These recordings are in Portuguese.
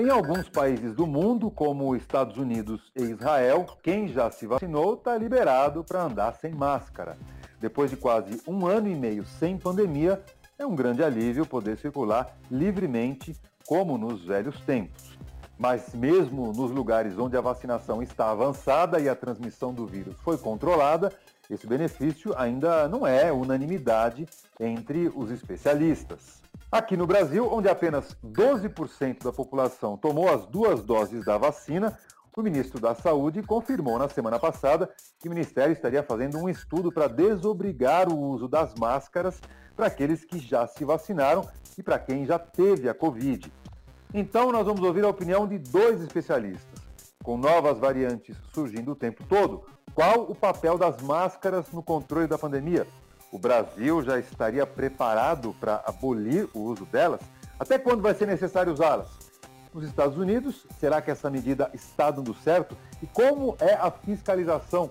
Em alguns países do mundo, como Estados Unidos e Israel, quem já se vacinou está liberado para andar sem máscara. Depois de quase um ano e meio sem pandemia, é um grande alívio poder circular livremente, como nos velhos tempos. Mas mesmo nos lugares onde a vacinação está avançada e a transmissão do vírus foi controlada, esse benefício ainda não é unanimidade entre os especialistas. Aqui no Brasil, onde apenas 12% da população tomou as duas doses da vacina, o ministro da Saúde confirmou na semana passada que o Ministério estaria fazendo um estudo para desobrigar o uso das máscaras para aqueles que já se vacinaram e para quem já teve a Covid. Então, nós vamos ouvir a opinião de dois especialistas. Com novas variantes surgindo o tempo todo, qual o papel das máscaras no controle da pandemia? O Brasil já estaria preparado para abolir o uso delas? Até quando vai ser necessário usá-las? Nos Estados Unidos, será que essa medida está dando certo? E como é a fiscalização?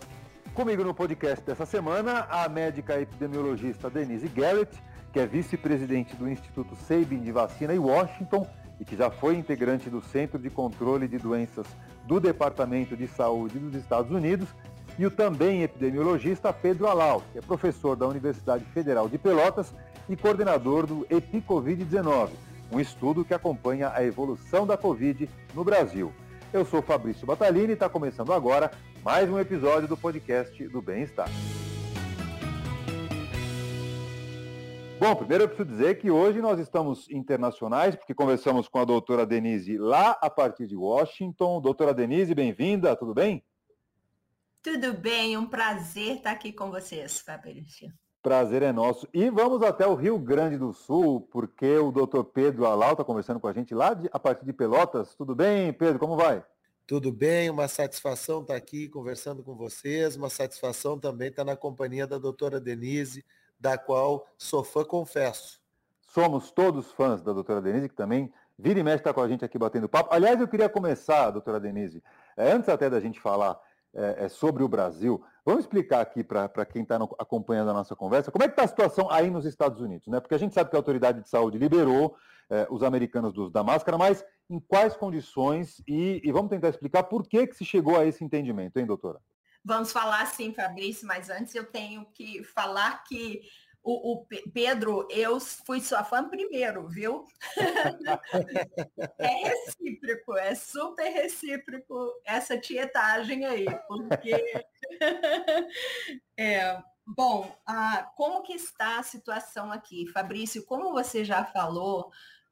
Comigo no podcast dessa semana, a médica epidemiologista Denise Garrett, que é vice-presidente do Instituto Sabin de Vacina em Washington e que já foi integrante do Centro de Controle de Doenças do Departamento de Saúde dos Estados Unidos, e o também epidemiologista Pedro Alau, que é professor da Universidade Federal de Pelotas e coordenador do EpiCovid-19, um estudo que acompanha a evolução da Covid no Brasil. Eu sou Fabrício Batalini e está começando agora mais um episódio do podcast do Bem-Estar. Bom, primeiro eu preciso dizer que hoje nós estamos internacionais, porque conversamos com a doutora Denise lá a partir de Washington. Doutora Denise, bem-vinda, tudo bem? Tudo bem, um prazer estar aqui com vocês, Fabrício. Prazer é nosso. E vamos até o Rio Grande do Sul, porque o doutor Pedro Alau está conversando com a gente lá de, a partir de Pelotas. Tudo bem, Pedro? Como vai? Tudo bem, uma satisfação estar aqui conversando com vocês, uma satisfação também estar na companhia da doutora Denise, da qual sou fã, confesso. Somos todos fãs da doutora Denise, que também vira e mexe está com a gente aqui batendo papo. Aliás, eu queria começar, doutora Denise, é, antes até da gente falar é, é sobre o Brasil, vamos explicar aqui para quem está acompanhando a nossa conversa, como é que está a situação aí nos Estados Unidos, né? Porque a gente sabe que a autoridade de saúde liberou é, os americanos do da máscara, mas em quais condições e, e, vamos tentar explicar por que, que se chegou a esse entendimento, hein, doutora? Vamos falar sim, Fabrício, mas antes eu tenho que falar que o, o, Pedro, eu fui sua fã primeiro, viu? é recíproco, é super recíproco essa tietagem aí, porque é, bom, ah, como que está a situação aqui, Fabrício? Como você já falou,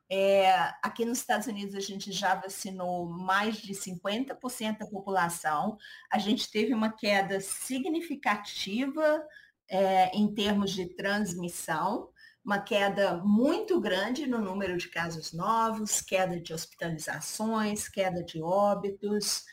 é, aqui nos Estados Unidos a gente já vacinou mais de 50% da população. A gente teve uma queda significativa é, em termos de transmissão, uma queda muito grande no número de casos novos, queda de hospitalizações, queda de óbitos.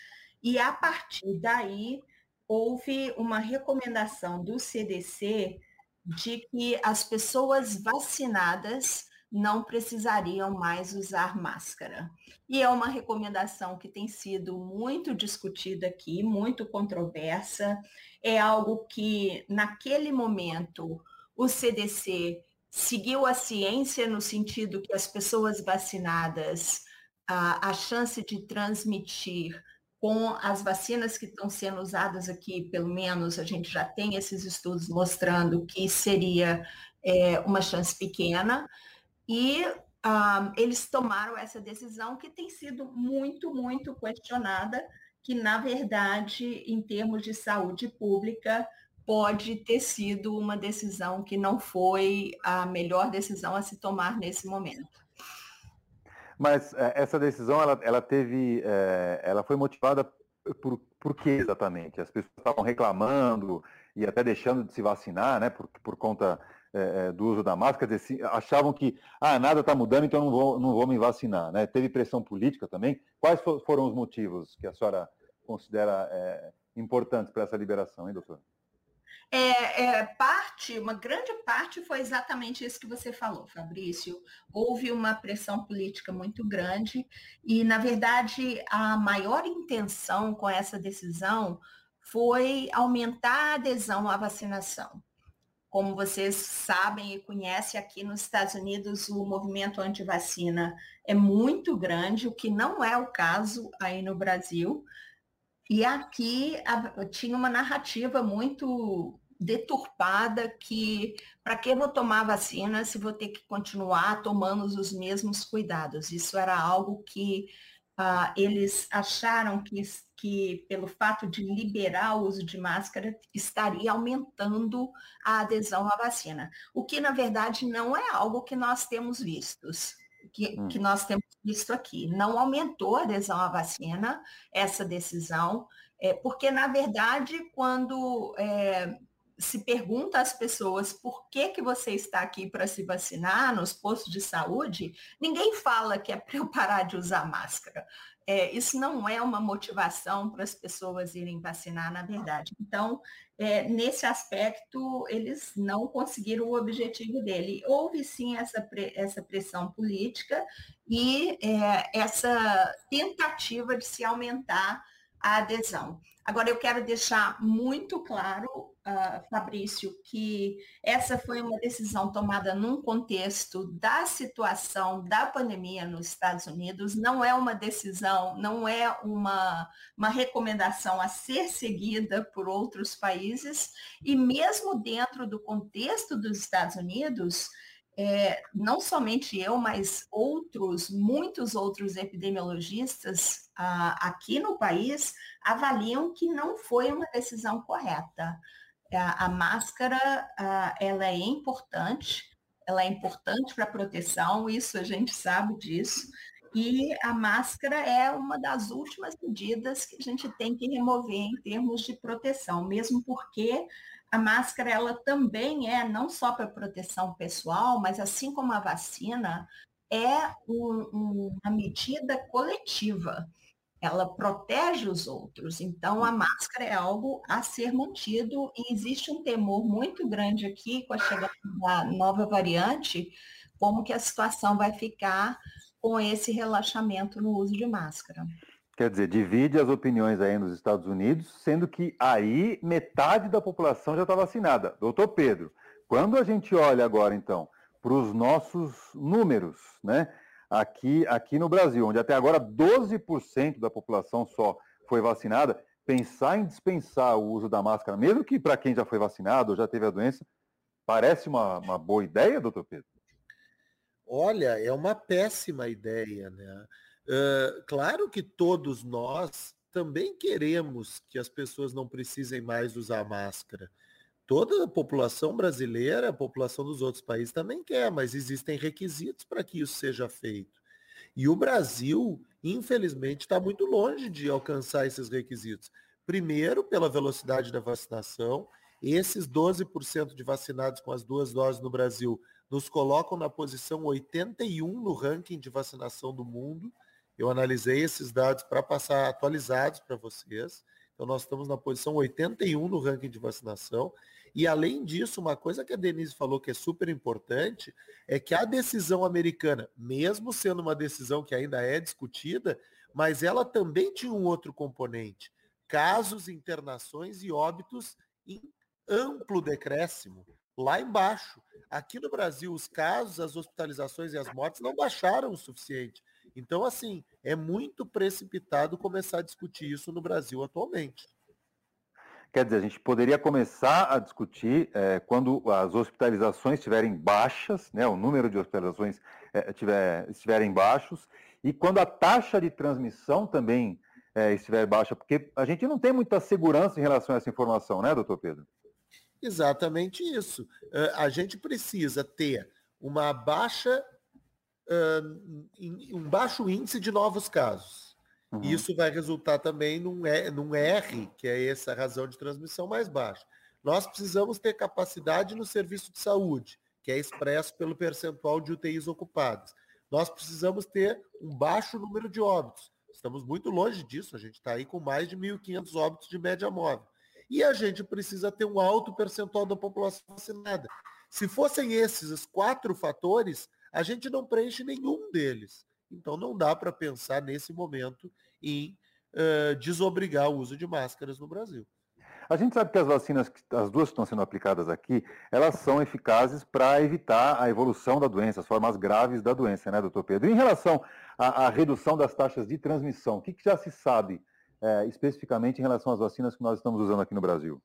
E a partir daí houve uma recomendação do CDC de que as pessoas vacinadas não precisariam mais usar máscara. E é uma recomendação que tem sido muito discutida aqui, muito controversa. É algo que, naquele momento, o CDC seguiu a ciência no sentido que as pessoas vacinadas, a, a chance de transmitir com as vacinas que estão sendo usadas aqui, pelo menos a gente já tem esses estudos mostrando que seria é, uma chance pequena. E um, eles tomaram essa decisão que tem sido muito, muito questionada, que, na verdade, em termos de saúde pública, pode ter sido uma decisão que não foi a melhor decisão a se tomar nesse momento. Mas é, essa decisão, ela, ela teve, é, ela foi motivada por, por que exatamente? As pessoas estavam reclamando e até deixando de se vacinar, né, por, por conta é, é, do uso da máscara, achavam que ah, nada está mudando, então não vou, não vou me vacinar. Né? Teve pressão política também. Quais foram os motivos que a senhora considera é, importantes para essa liberação, hein, doutor? É, é, parte, uma grande parte foi exatamente isso que você falou, Fabrício. Houve uma pressão política muito grande e, na verdade, a maior intenção com essa decisão foi aumentar a adesão à vacinação. Como vocês sabem e conhecem aqui nos Estados Unidos, o movimento anti-vacina é muito grande, o que não é o caso aí no Brasil. E aqui a, tinha uma narrativa muito deturpada que para que vou tomar vacina se vou ter que continuar tomando os mesmos cuidados? Isso era algo que uh, eles acharam que, que pelo fato de liberar o uso de máscara estaria aumentando a adesão à vacina, o que na verdade não é algo que nós temos vistos. Que, hum. que nós temos visto aqui. Não aumentou a adesão à vacina, essa decisão, é, porque, na verdade, quando é, se pergunta às pessoas por que, que você está aqui para se vacinar nos postos de saúde, ninguém fala que é para eu parar de usar máscara. É, isso não é uma motivação para as pessoas irem vacinar, na verdade. Então, é, nesse aspecto, eles não conseguiram o objetivo dele. Houve sim essa, essa pressão política e é, essa tentativa de se aumentar a adesão. Agora, eu quero deixar muito claro, uh, Fabrício, que essa foi uma decisão tomada num contexto da situação da pandemia nos Estados Unidos, não é uma decisão, não é uma, uma recomendação a ser seguida por outros países, e mesmo dentro do contexto dos Estados Unidos, é, não somente eu, mas outros, muitos outros epidemiologistas ah, aqui no país avaliam que não foi uma decisão correta. A, a máscara, ah, ela é importante, ela é importante para a proteção, isso a gente sabe disso, e a máscara é uma das últimas medidas que a gente tem que remover em termos de proteção, mesmo porque a máscara ela também é não só para proteção pessoal, mas assim como a vacina, é um, uma medida coletiva. Ela protege os outros. Então, a máscara é algo a ser mantido e existe um temor muito grande aqui com a chegada da nova variante, como que a situação vai ficar com esse relaxamento no uso de máscara. Quer dizer, divide as opiniões aí nos Estados Unidos, sendo que aí metade da população já está vacinada. Doutor Pedro, quando a gente olha agora, então, para os nossos números, né? Aqui, aqui no Brasil, onde até agora 12% da população só foi vacinada, pensar em dispensar o uso da máscara, mesmo que para quem já foi vacinado ou já teve a doença, parece uma, uma boa ideia, doutor Pedro? Olha, é uma péssima ideia, né? Claro que todos nós também queremos que as pessoas não precisem mais usar máscara. Toda a população brasileira, a população dos outros países também quer, mas existem requisitos para que isso seja feito. E o Brasil, infelizmente, está muito longe de alcançar esses requisitos. Primeiro, pela velocidade da vacinação. Esses 12% de vacinados com as duas doses no Brasil nos colocam na posição 81 no ranking de vacinação do mundo. Eu analisei esses dados para passar atualizados para vocês. Então, nós estamos na posição 81 no ranking de vacinação. E, além disso, uma coisa que a Denise falou que é super importante é que a decisão americana, mesmo sendo uma decisão que ainda é discutida, mas ela também tinha um outro componente. Casos, internações e óbitos em amplo decréscimo. Lá embaixo. Aqui no Brasil, os casos, as hospitalizações e as mortes não baixaram o suficiente. Então, assim, é muito precipitado começar a discutir isso no Brasil atualmente. Quer dizer, a gente poderia começar a discutir é, quando as hospitalizações estiverem baixas, né, o número de hospitalizações é, tiver, estiverem baixos, e quando a taxa de transmissão também é, estiver baixa, porque a gente não tem muita segurança em relação a essa informação, né, doutor Pedro? Exatamente isso. Uh, a gente precisa ter uma baixa um baixo índice de novos casos. Uhum. Isso vai resultar também num, num R, que é essa razão de transmissão mais baixa. Nós precisamos ter capacidade no serviço de saúde, que é expresso pelo percentual de UTIs ocupadas. Nós precisamos ter um baixo número de óbitos. Estamos muito longe disso, a gente está aí com mais de 1.500 óbitos de média móvel. E a gente precisa ter um alto percentual da população vacinada. Se fossem esses os quatro fatores, a gente não preenche nenhum deles. Então não dá para pensar nesse momento em uh, desobrigar o uso de máscaras no Brasil. A gente sabe que as vacinas, as duas que estão sendo aplicadas aqui, elas são eficazes para evitar a evolução da doença, as formas graves da doença, né, doutor Pedro? Em relação à, à redução das taxas de transmissão, o que, que já se sabe é, especificamente em relação às vacinas que nós estamos usando aqui no Brasil?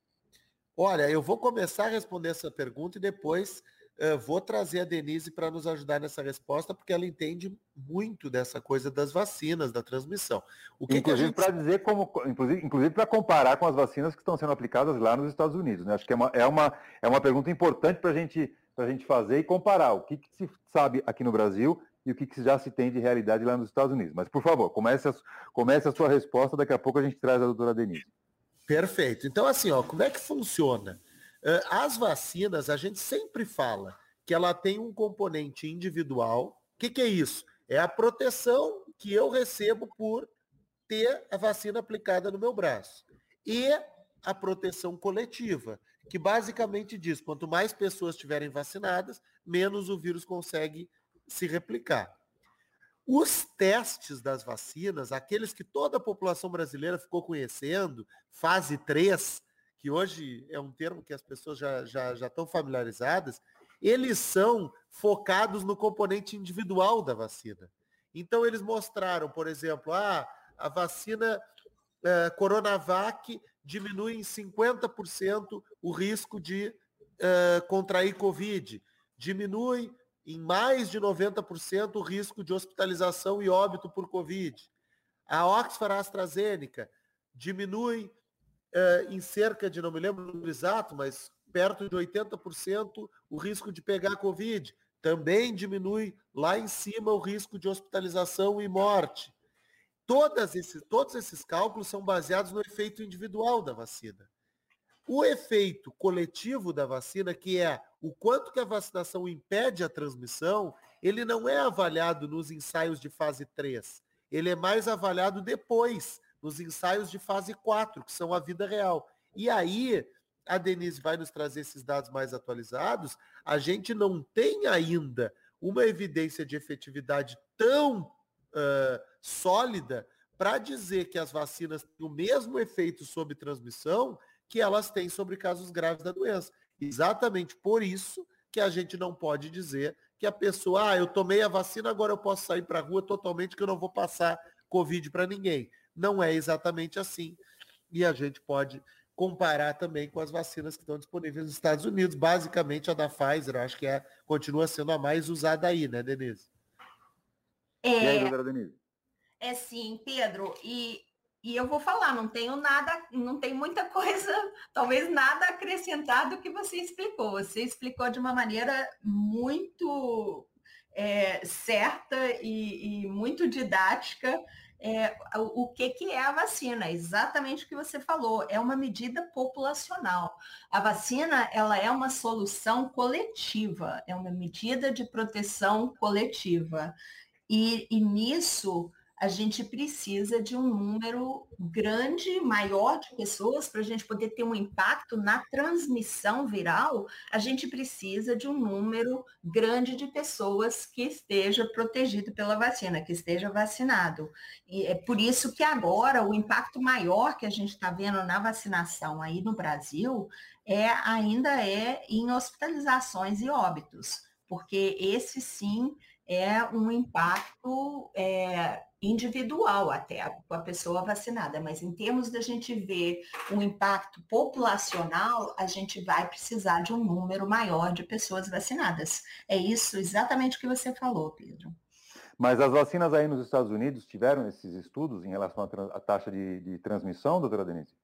Olha, eu vou começar a responder essa pergunta e depois Uh, vou trazer a Denise para nos ajudar nessa resposta, porque ela entende muito dessa coisa das vacinas, da transmissão. O que inclusive para dizer como, inclusive, inclusive para comparar com as vacinas que estão sendo aplicadas lá nos Estados Unidos. Né? Acho que é uma, é uma, é uma pergunta importante para gente, a gente fazer e comparar o que, que, se sabe aqui no Brasil e o que, que já se tem de realidade lá nos Estados Unidos. Mas, por favor, comece a, comece a sua resposta, daqui a pouco a gente traz a doutora Denise. Perfeito. Então, assim, ó, como é que funciona? As vacinas, a gente sempre fala que ela tem um componente individual. O que, que é isso? É a proteção que eu recebo por ter a vacina aplicada no meu braço. E a proteção coletiva, que basicamente diz, quanto mais pessoas estiverem vacinadas, menos o vírus consegue se replicar. Os testes das vacinas, aqueles que toda a população brasileira ficou conhecendo, fase 3, que hoje é um termo que as pessoas já, já, já estão familiarizadas, eles são focados no componente individual da vacina. Então eles mostraram, por exemplo, ah, a vacina eh, Coronavac diminui em 50% o risco de eh, contrair Covid, diminui em mais de 90% o risco de hospitalização e óbito por Covid. A Oxford AstraZeneca diminui eh, em cerca de, não me lembro o exato, mas perto de 80% o risco de pegar Covid. Também diminui lá em cima o risco de hospitalização e morte. Todas esses, todos esses cálculos são baseados no efeito individual da vacina. O efeito coletivo da vacina, que é o quanto que a vacinação impede a transmissão, ele não é avaliado nos ensaios de fase 3. Ele é mais avaliado depois, nos ensaios de fase 4, que são a vida real. E aí, a Denise vai nos trazer esses dados mais atualizados, a gente não tem ainda uma evidência de efetividade tão uh, sólida para dizer que as vacinas têm o mesmo efeito sobre transmissão que elas têm sobre casos graves da doença. Exatamente por isso que a gente não pode dizer que a pessoa, ah, eu tomei a vacina, agora eu posso sair para a rua totalmente que eu não vou passar Covid para ninguém. Não é exatamente assim. E a gente pode comparar também com as vacinas que estão disponíveis nos Estados Unidos. Basicamente, a da Pfizer, acho que é, continua sendo a mais usada aí, né, Denise? É, e aí, doutora Denise? É sim, Pedro. E e eu vou falar, não tenho nada, não tem muita coisa, talvez nada acrescentado que você explicou. Você explicou de uma maneira muito é, certa e, e, muito didática é, o que, que é a vacina. Exatamente o que você falou. É uma medida populacional. A vacina ela é uma solução coletiva, é uma medida de proteção coletiva. E, e nisso a gente precisa de um número grande, maior de pessoas para a gente poder ter um impacto na transmissão viral. A gente precisa de um número grande de pessoas que esteja protegido pela vacina, que esteja vacinado. E é por isso que agora o impacto maior que a gente está vendo na vacinação aí no Brasil é ainda é em hospitalizações e óbitos, porque esse sim é um impacto é, individual até com a pessoa vacinada, mas em termos da gente ver um impacto populacional, a gente vai precisar de um número maior de pessoas vacinadas. É isso exatamente o que você falou, Pedro. Mas as vacinas aí nos Estados Unidos tiveram esses estudos em relação à taxa de, de transmissão, doutora Denise?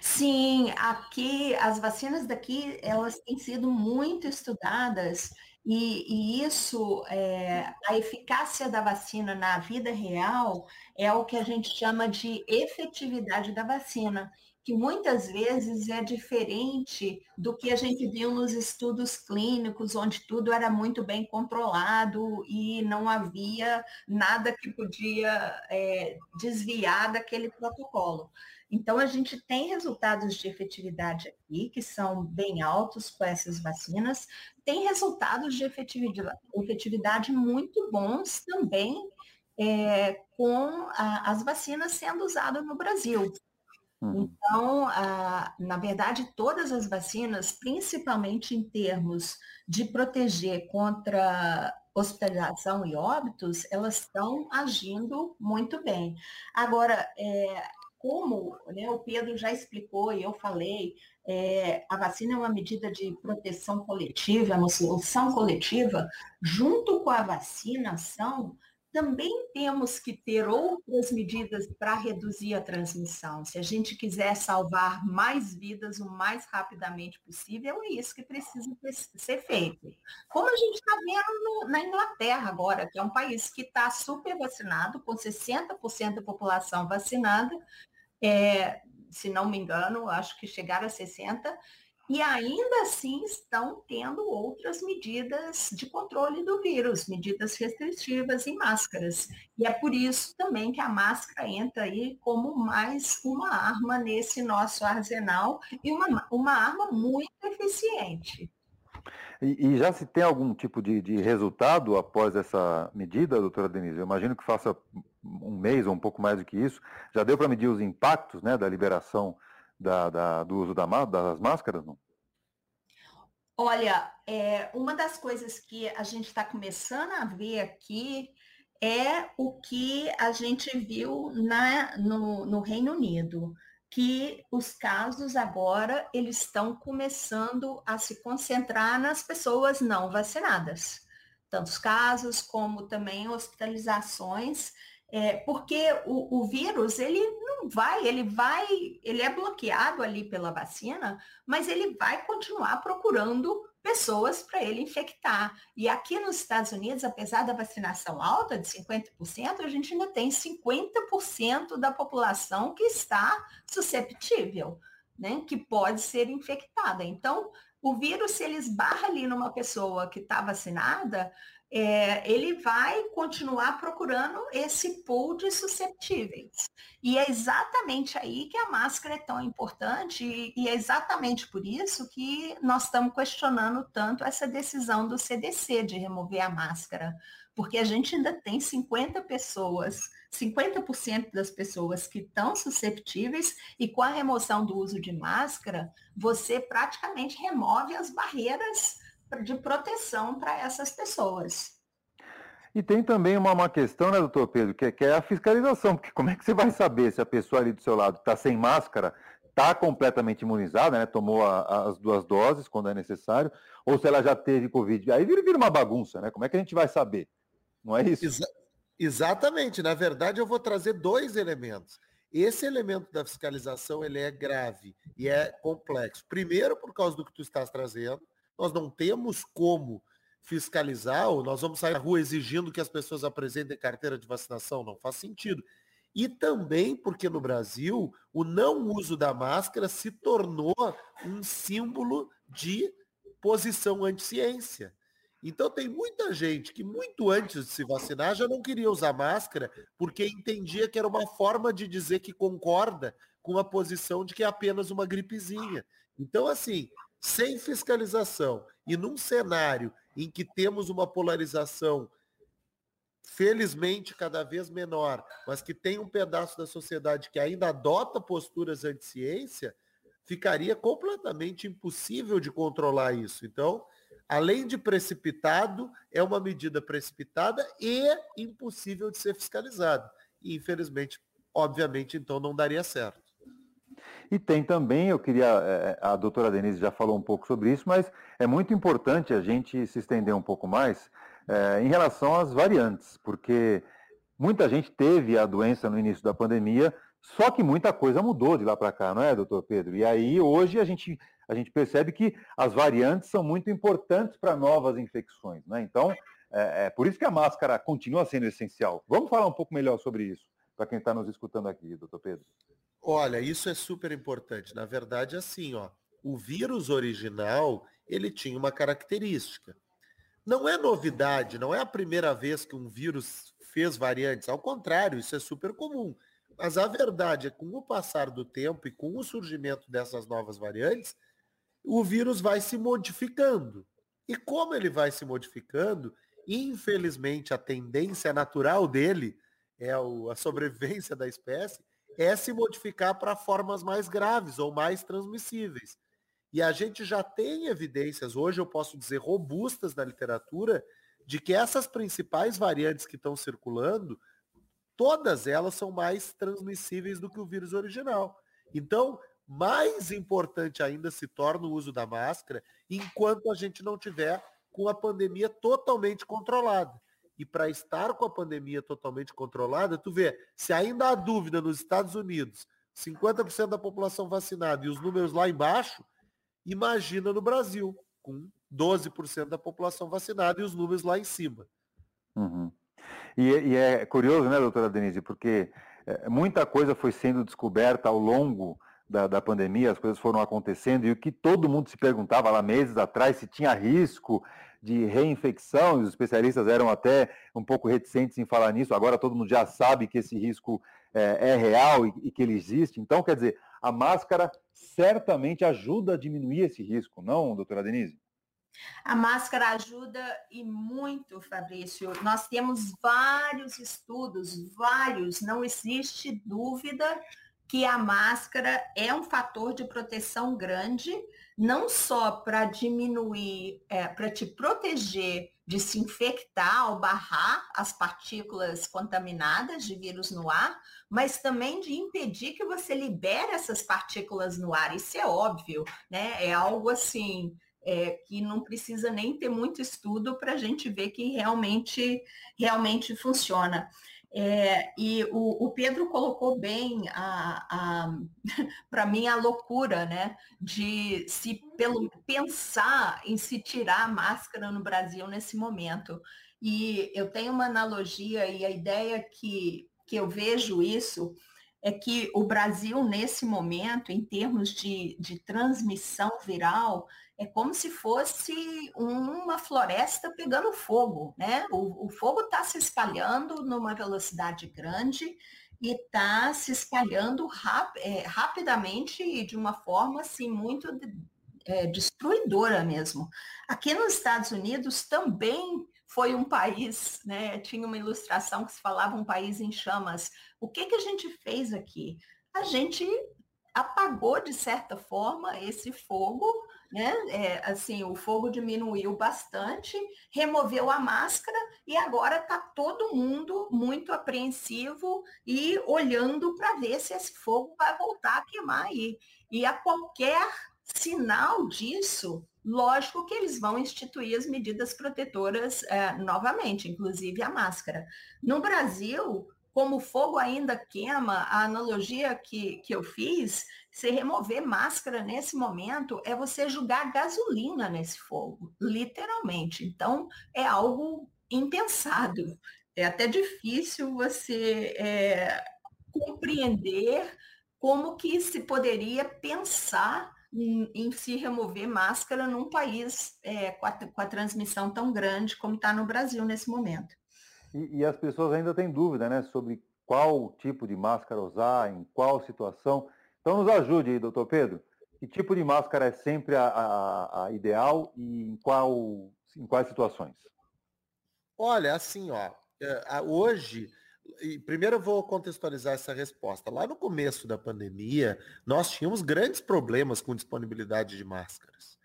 Sim, aqui as vacinas daqui elas têm sido muito estudadas e, e isso, é, a eficácia da vacina na vida real é o que a gente chama de efetividade da vacina, que muitas vezes é diferente do que a gente viu nos estudos clínicos, onde tudo era muito bem controlado e não havia nada que podia é, desviar daquele protocolo. Então, a gente tem resultados de efetividade aqui, que são bem altos com essas vacinas, tem resultados de efetividade, muito bons também é, com a, as vacinas sendo usadas no Brasil. Uhum. Então, na verdade, todas as vacinas, principalmente em termos de proteger contra hospitalização e óbitos, elas estão agindo muito bem. Agora, é, como né, o Pedro já explicou e eu falei, é, a vacina é uma medida de proteção coletiva, é uma solução coletiva, junto com a vacinação, também temos que ter outras medidas para reduzir a transmissão. Se a gente quiser salvar mais vidas o mais rapidamente possível, é isso que precisa ser feito. Como a gente está vendo no, na Inglaterra agora, que é um país que está super vacinado, com 60% da população vacinada, é, se não me engano, acho que chegaram a 60%, e ainda assim estão tendo outras medidas de controle do vírus, medidas restritivas e máscaras. E é por isso também que a máscara entra aí como mais uma arma nesse nosso arsenal e uma, uma arma muito eficiente. E, e já se tem algum tipo de, de, resultado após essa medida, doutora Denise? Eu imagino que faça um mês ou um pouco mais do que isso. Já deu para medir os impactos né, da liberação da, da, do uso da, das máscaras? Não? Olha, é, uma das coisas que a gente está começando a ver aqui é o que a gente viu na, no, no Reino Unido, que os casos agora eles estão começando a se concentrar nas pessoas não vacinadas. Tantos casos como também hospitalizações é, porque o, o, vírus, ele não vai, ele vai, ele é bloqueado ali pela vacina, mas ele vai continuar procurando pessoas para ele infectar. E aqui nos Estados Unidos, apesar da vacinação alta de 50%, a gente ainda tem 50% da população que está susceptível, né, que pode ser infectada. Então, o vírus, se ele esbarra ali numa pessoa que está vacinada, é, ele vai continuar procurando esse pool de susceptíveis. E é exatamente aí que a máscara é tão importante, e, e é exatamente por isso que nós estamos questionando tanto essa decisão do CDC de remover a máscara, porque a gente ainda tem 50 pessoas 50% das pessoas que estão susceptíveis e com a remoção do uso de máscara, você praticamente remove as barreiras de proteção para essas pessoas. E tem também uma, uma questão, né, doutor Pedro, que, é, que é a fiscalização, porque como é que você vai saber se a pessoa ali do seu lado está sem máscara, está completamente imunizada, né, tomou a, as duas doses quando é necessário, ou se ela já teve Covid. Aí vira, vira uma bagunça, né? Como é que a gente vai saber? Não é isso? Exa exatamente. Na verdade, eu vou trazer dois elementos. Esse elemento da fiscalização ele é grave e é complexo. Primeiro, por causa do que tu estás trazendo, nós não temos como fiscalizar, ou nós vamos sair na rua exigindo que as pessoas apresentem carteira de vacinação, não faz sentido. E também porque no Brasil o não uso da máscara se tornou um símbolo de posição anti-ciência. Então tem muita gente que muito antes de se vacinar já não queria usar máscara porque entendia que era uma forma de dizer que concorda com a posição de que é apenas uma gripezinha. Então assim, sem fiscalização e num cenário em que temos uma polarização felizmente cada vez menor, mas que tem um pedaço da sociedade que ainda adota posturas anti-ciência, ficaria completamente impossível de controlar isso. Então, além de precipitado, é uma medida precipitada e impossível de ser fiscalizada. E, infelizmente, obviamente, então não daria certo. E tem também, eu queria, é, a doutora Denise já falou um pouco sobre isso, mas é muito importante a gente se estender um pouco mais é, em relação às variantes, porque muita gente teve a doença no início da pandemia, só que muita coisa mudou de lá para cá, não é, doutor Pedro? E aí hoje a gente, a gente percebe que as variantes são muito importantes para novas infecções, né? Então, é, é por isso que a máscara continua sendo essencial. Vamos falar um pouco melhor sobre isso, para quem está nos escutando aqui, doutor Pedro. Olha, isso é super importante. Na verdade, assim, ó, o vírus original, ele tinha uma característica. Não é novidade, não é a primeira vez que um vírus fez variantes. Ao contrário, isso é super comum. Mas a verdade é que com o passar do tempo e com o surgimento dessas novas variantes, o vírus vai se modificando. E como ele vai se modificando, infelizmente a tendência natural dele é a sobrevivência da espécie, é se modificar para formas mais graves ou mais transmissíveis. E a gente já tem evidências, hoje eu posso dizer robustas na literatura, de que essas principais variantes que estão circulando, todas elas são mais transmissíveis do que o vírus original. Então, mais importante ainda se torna o uso da máscara enquanto a gente não tiver com a pandemia totalmente controlada. E para estar com a pandemia totalmente controlada, tu vê, se ainda há dúvida nos Estados Unidos, 50% da população vacinada e os números lá embaixo, imagina no Brasil, com 12% da população vacinada e os números lá em cima. Uhum. E, e, é curioso, né, doutora Denise, porque é, muita coisa foi sendo descoberta ao longo da, da, pandemia, as coisas foram acontecendo, e o que todo mundo se perguntava lá meses atrás, se tinha risco de reinfecção, os especialistas eram até um pouco reticentes em falar nisso, agora todo mundo já sabe que esse risco é, é real e, e que ele existe. Então, quer dizer, a máscara certamente ajuda a diminuir esse risco, não, doutora Denise? A máscara ajuda e muito, Fabrício. Nós temos vários estudos, vários, não existe dúvida que a máscara é um fator de proteção grande, não só para diminuir, é, para te proteger de se infectar ou barrar as partículas contaminadas de vírus no ar, mas também de impedir que você libere essas partículas no ar. Isso é óbvio, né? É algo assim é, que não precisa nem ter muito estudo para a gente ver que realmente, realmente funciona. É, e o, o, Pedro colocou bem para mim a loucura, né? De se pelo, pensar em se tirar a máscara no Brasil nesse momento. E eu tenho uma analogia e a ideia que, que eu vejo isso é que o Brasil, nesse momento, em termos de, de transmissão viral, é como se fosse uma floresta pegando fogo, né? O, o fogo está se espalhando numa velocidade grande e está se espalhando rap, é, rapidamente e de uma forma assim muito é, destruidora mesmo. Aqui nos Estados Unidos também foi um país, né? Tinha uma ilustração que se falava um país em chamas. O que que a gente fez aqui? A gente apagou de certa forma esse fogo né? É, assim, o fogo diminuiu bastante, removeu a máscara e agora está todo mundo muito apreensivo e olhando para ver se esse fogo vai voltar a queimar aí. E a qualquer sinal disso, lógico que eles vão instituir as medidas protetoras é, novamente, inclusive a máscara. No Brasil, como o fogo ainda queima, a analogia que, que eu fiz, se remover máscara nesse momento é você jogar gasolina nesse fogo, literalmente. Então, é algo impensado. É até difícil você é, compreender como que se poderia pensar em, em se remover máscara num país é, com, a, com a transmissão tão grande como está no Brasil nesse momento. E, e, as pessoas ainda têm dúvida né, sobre qual tipo de máscara usar, em qual situação. Então nos ajude aí, doutor Pedro. Que tipo de máscara é sempre a, a, a ideal e em, qual, em quais situações? Olha, assim, ó, é, hoje, primeiro eu vou contextualizar essa resposta. Lá no começo da pandemia, nós tínhamos grandes problemas com disponibilidade de máscaras.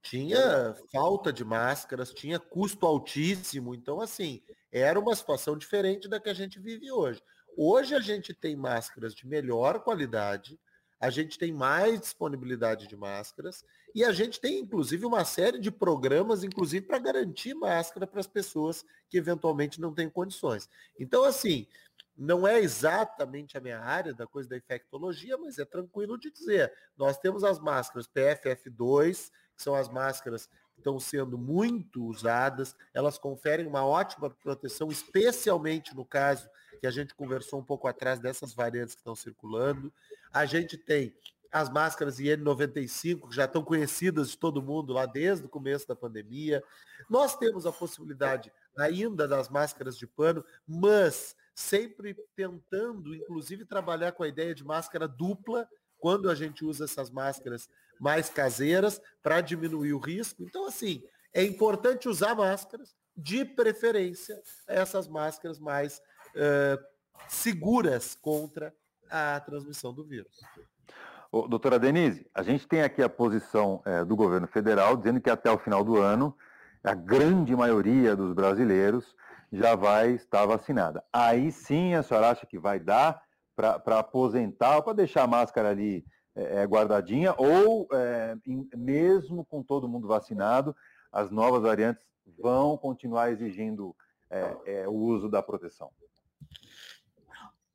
Tinha falta de máscaras, tinha custo altíssimo, então assim, era uma situação diferente da que a gente vive hoje. Hoje a gente tem máscaras de melhor qualidade, a gente tem mais disponibilidade de máscaras e a gente tem inclusive uma série de programas, inclusive para garantir máscara para as pessoas que eventualmente não têm condições. Então, assim, não é exatamente a minha área da coisa da infectologia, mas é tranquilo de dizer. Nós temos as máscaras PFF2, que são as máscaras estão sendo muito usadas, elas conferem uma ótima proteção, especialmente no caso que a gente conversou um pouco atrás dessas variantes que estão circulando. A gente tem as máscaras IN95, que já estão conhecidas de todo mundo lá desde o começo da pandemia. Nós temos a possibilidade ainda das máscaras de pano, mas sempre tentando, inclusive, trabalhar com a ideia de máscara dupla, quando a gente usa essas máscaras mais caseiras para diminuir o risco. Então, assim, é importante usar máscaras, de preferência essas máscaras mais uh, seguras contra a transmissão do vírus. Ô, doutora Denise, a gente tem aqui a posição é, do governo federal dizendo que até o final do ano a grande maioria dos brasileiros já vai estar vacinada. Aí sim a senhora acha que vai dar para aposentar, para deixar a máscara ali é, é, guardadinha, ou é, em, mesmo com todo mundo vacinado, as novas variantes vão continuar exigindo é, é, o uso da proteção?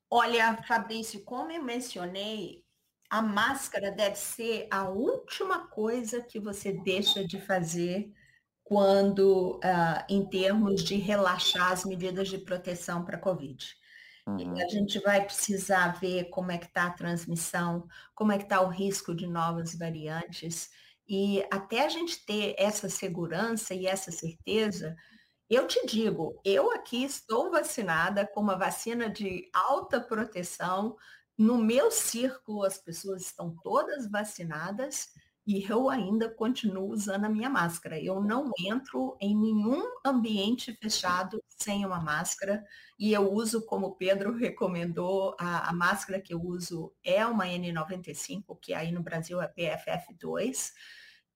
Olha, Fabrício, como eu mencionei, a máscara deve ser a última coisa que você deixa de fazer quando, uh, em termos de relaxar as medidas de proteção para a Covid. Uhum. A gente vai precisar ver como é que está a transmissão, como é que está o risco de novas variantes. E até a gente ter essa segurança e essa certeza, eu te digo, eu aqui estou vacinada com uma vacina de alta proteção. No meu círculo, as pessoas estão todas vacinadas e eu ainda continuo usando a minha máscara. Eu não entro em nenhum ambiente fechado sem uma máscara e eu uso, como o Pedro recomendou, a, a máscara que eu uso é uma N95, que aí no Brasil é PFF2.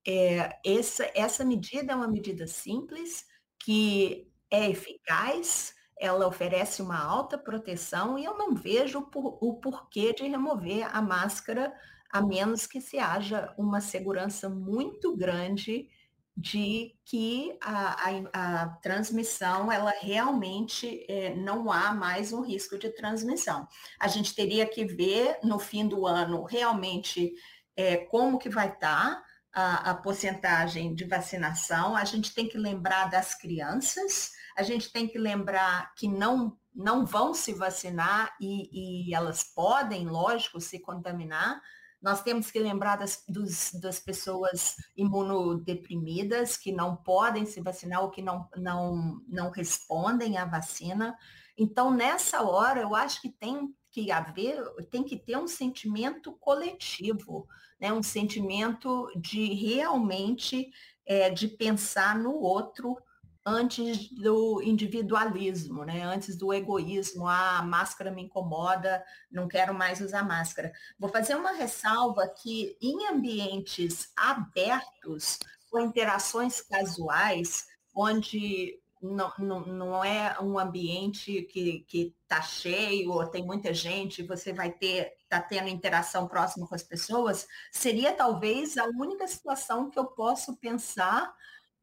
É, essa, essa medida é uma medida simples, que é eficaz, ela oferece uma alta proteção e eu não vejo por, o porquê de remover a máscara, a menos que se haja uma segurança muito grande de que a, a, a transmissão, ela realmente é, não há mais um risco de transmissão. A gente teria que ver no fim do ano realmente é, como que vai estar, tá, a, a porcentagem de vacinação, a gente tem que lembrar das crianças, a gente tem que lembrar que não, não vão se vacinar e, e elas podem, lógico, se contaminar. Nós temos que lembrar das, dos, das pessoas imunodeprimidas que não podem se vacinar ou que não, não, não respondem à vacina. Então, nessa hora, eu acho que tem que haver, tem que ter um sentimento coletivo né, um sentimento de realmente é, de pensar no outro antes do individualismo, né? antes do egoísmo, ah, a máscara me incomoda, não quero mais usar máscara. Vou fazer uma ressalva que em ambientes abertos, com interações casuais, onde não, não, não é um ambiente que está cheio ou tem muita gente, você vai ter, tá tendo interação próxima com as pessoas, seria talvez a única situação que eu posso pensar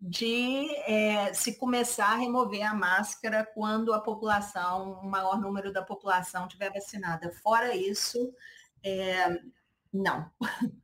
de é, se começar a remover a máscara quando a população, o maior número da população estiver vacinada. Fora isso, é, não.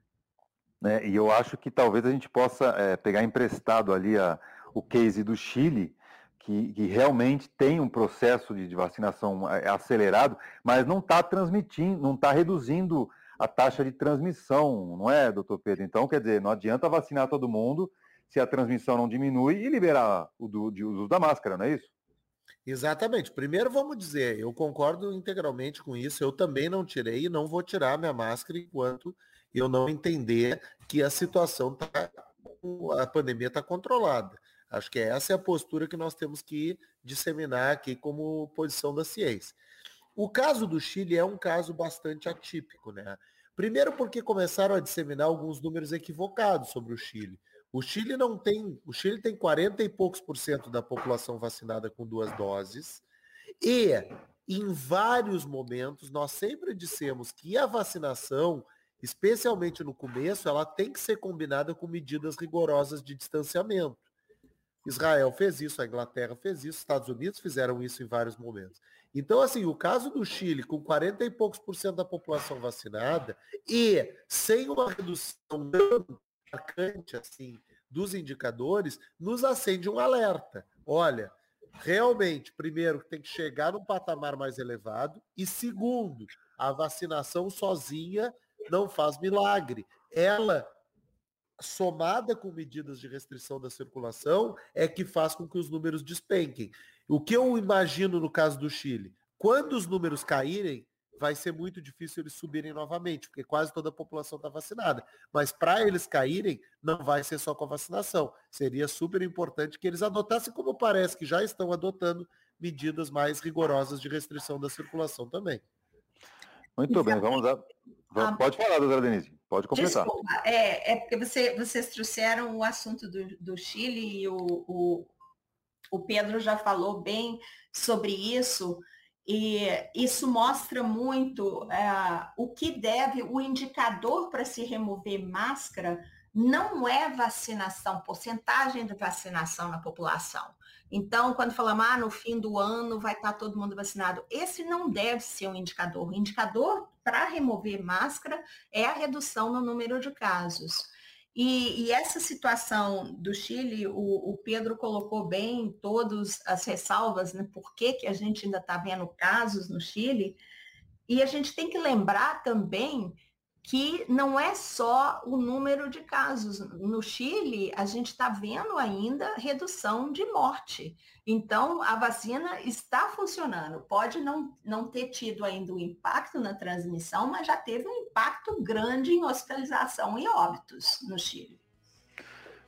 É, e eu acho que talvez a gente possa é, pegar emprestado ali a, o case do Chile, que, que, realmente tem um processo de, de vacinação acelerado, mas não está transmitindo, não está reduzindo a taxa de transmissão, não é, doutor Pedro? Então, quer dizer, não adianta vacinar todo mundo se a transmissão não diminui e liberar o do, de uso da máscara, não é isso? Exatamente. Primeiro vamos dizer, eu concordo integralmente com isso. Eu também não tirei e não vou tirar minha máscara enquanto eu não entender que a situação tá, a pandemia está controlada. Acho que essa é a postura que nós temos que disseminar aqui como posição da ciência. O caso do Chile é um caso bastante atípico, né? Primeiro porque começaram a disseminar alguns números equivocados sobre o Chile. O Chile não tem, o Chile tem 40 e poucos por cento da população vacinada com duas doses e em vários momentos nós sempre dissemos que a vacinação, especialmente no começo, ela tem que ser combinada com medidas rigorosas de distanciamento. Israel fez isso, a Inglaterra fez isso, Estados Unidos fizeram isso em vários momentos. Então, assim, o caso do Chile, com 40 e poucos por cento da população vacinada e sem uma redução marcante, assim, dos indicadores, nos acende um alerta. Olha, realmente, primeiro, tem que chegar num patamar mais elevado e segundo, a vacinação sozinha não faz milagre. Ela somada com medidas de restrição da circulação, é que faz com que os números despenquem. O que eu imagino no caso do Chile? Quando os números caírem, vai ser muito difícil eles subirem novamente, porque quase toda a população está vacinada. Mas para eles caírem, não vai ser só com a vacinação. Seria super importante que eles adotassem, como parece que já estão adotando, medidas mais rigorosas de restrição da circulação também. Muito bem, vamos lá. Ah, Pode falar, doutora Denise. Pode completar. Desculpa, é, é porque você, vocês trouxeram o assunto do, do Chile e o, o, o Pedro já falou bem sobre isso. E isso mostra muito é, o que deve, o indicador para se remover máscara não é vacinação, porcentagem de vacinação na população. Então, quando falamos, ah, no fim do ano vai estar todo mundo vacinado, esse não deve ser um indicador. O indicador para remover máscara é a redução no número de casos. E, e essa situação do Chile, o, o, Pedro colocou bem todas as ressalvas, né? Por que, que a gente ainda está vendo casos no Chile? E a gente tem que lembrar também que não é só o número de casos. No Chile, a gente está vendo ainda redução de morte. Então, a vacina está funcionando. Pode não, não ter tido ainda o um impacto na transmissão, mas já teve um impacto grande em hospitalização e óbitos no Chile.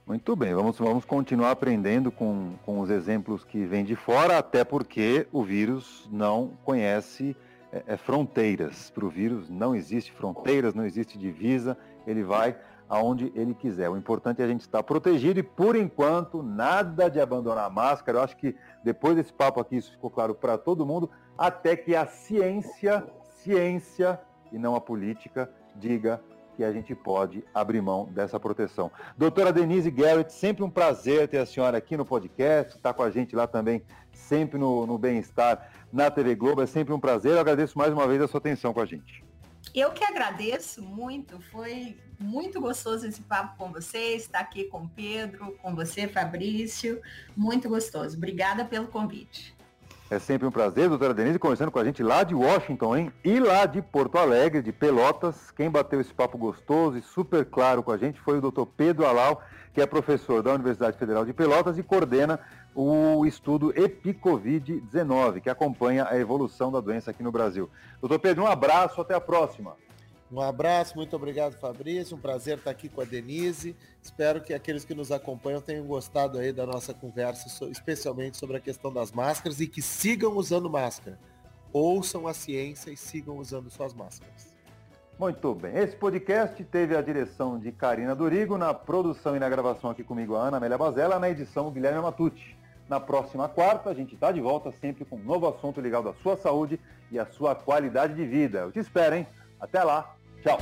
Muito bem, vamos, vamos continuar aprendendo com, com os exemplos que vêm de fora, até porque o vírus não conhece é, é fronteiras. Para o vírus não existe fronteiras, não existe divisa, ele vai aonde ele quiser. O importante é a gente estar protegido e, por enquanto, nada de abandonar a máscara. Eu acho que depois desse papo aqui, isso ficou claro para todo mundo, até que a ciência, ciência e não a política, diga que a gente pode abrir mão dessa proteção. Doutora Denise Garrett, sempre um prazer ter a senhora aqui no podcast, estar tá com a gente lá também, sempre no, no Bem-Estar na TV Globo. É sempre um prazer. Eu agradeço mais uma vez a sua atenção com a gente. Eu que agradeço muito. Foi muito gostoso esse papo com você, estar aqui com o Pedro, com você, Fabrício. Muito gostoso. Obrigada pelo convite. É sempre um prazer, doutora Denise, conversando com a gente lá de Washington, hein? E lá de Porto Alegre, de Pelotas. Quem bateu esse papo gostoso e super claro com a gente foi o doutor Pedro Alau, que é professor da Universidade Federal de Pelotas e coordena o estudo EpiCovid-19, que acompanha a evolução da doença aqui no Brasil. Doutor Pedro, um abraço, até a próxima. Um abraço, muito obrigado, Fabrício. Um prazer estar aqui com a Denise. Espero que aqueles que nos acompanham tenham gostado aí da nossa conversa, especialmente sobre a questão das máscaras e que sigam usando máscara. Ouçam a ciência e sigam usando suas máscaras. Muito bem. Esse podcast teve a direção de Karina Dorigo, na produção e na gravação aqui comigo a Ana Amélia Bazella, na edição Guilherme Matucci. Na próxima quarta, a gente está de volta sempre com um novo assunto ligado à sua saúde e à sua qualidade de vida. Eu te espero, hein? Até lá. Tchau.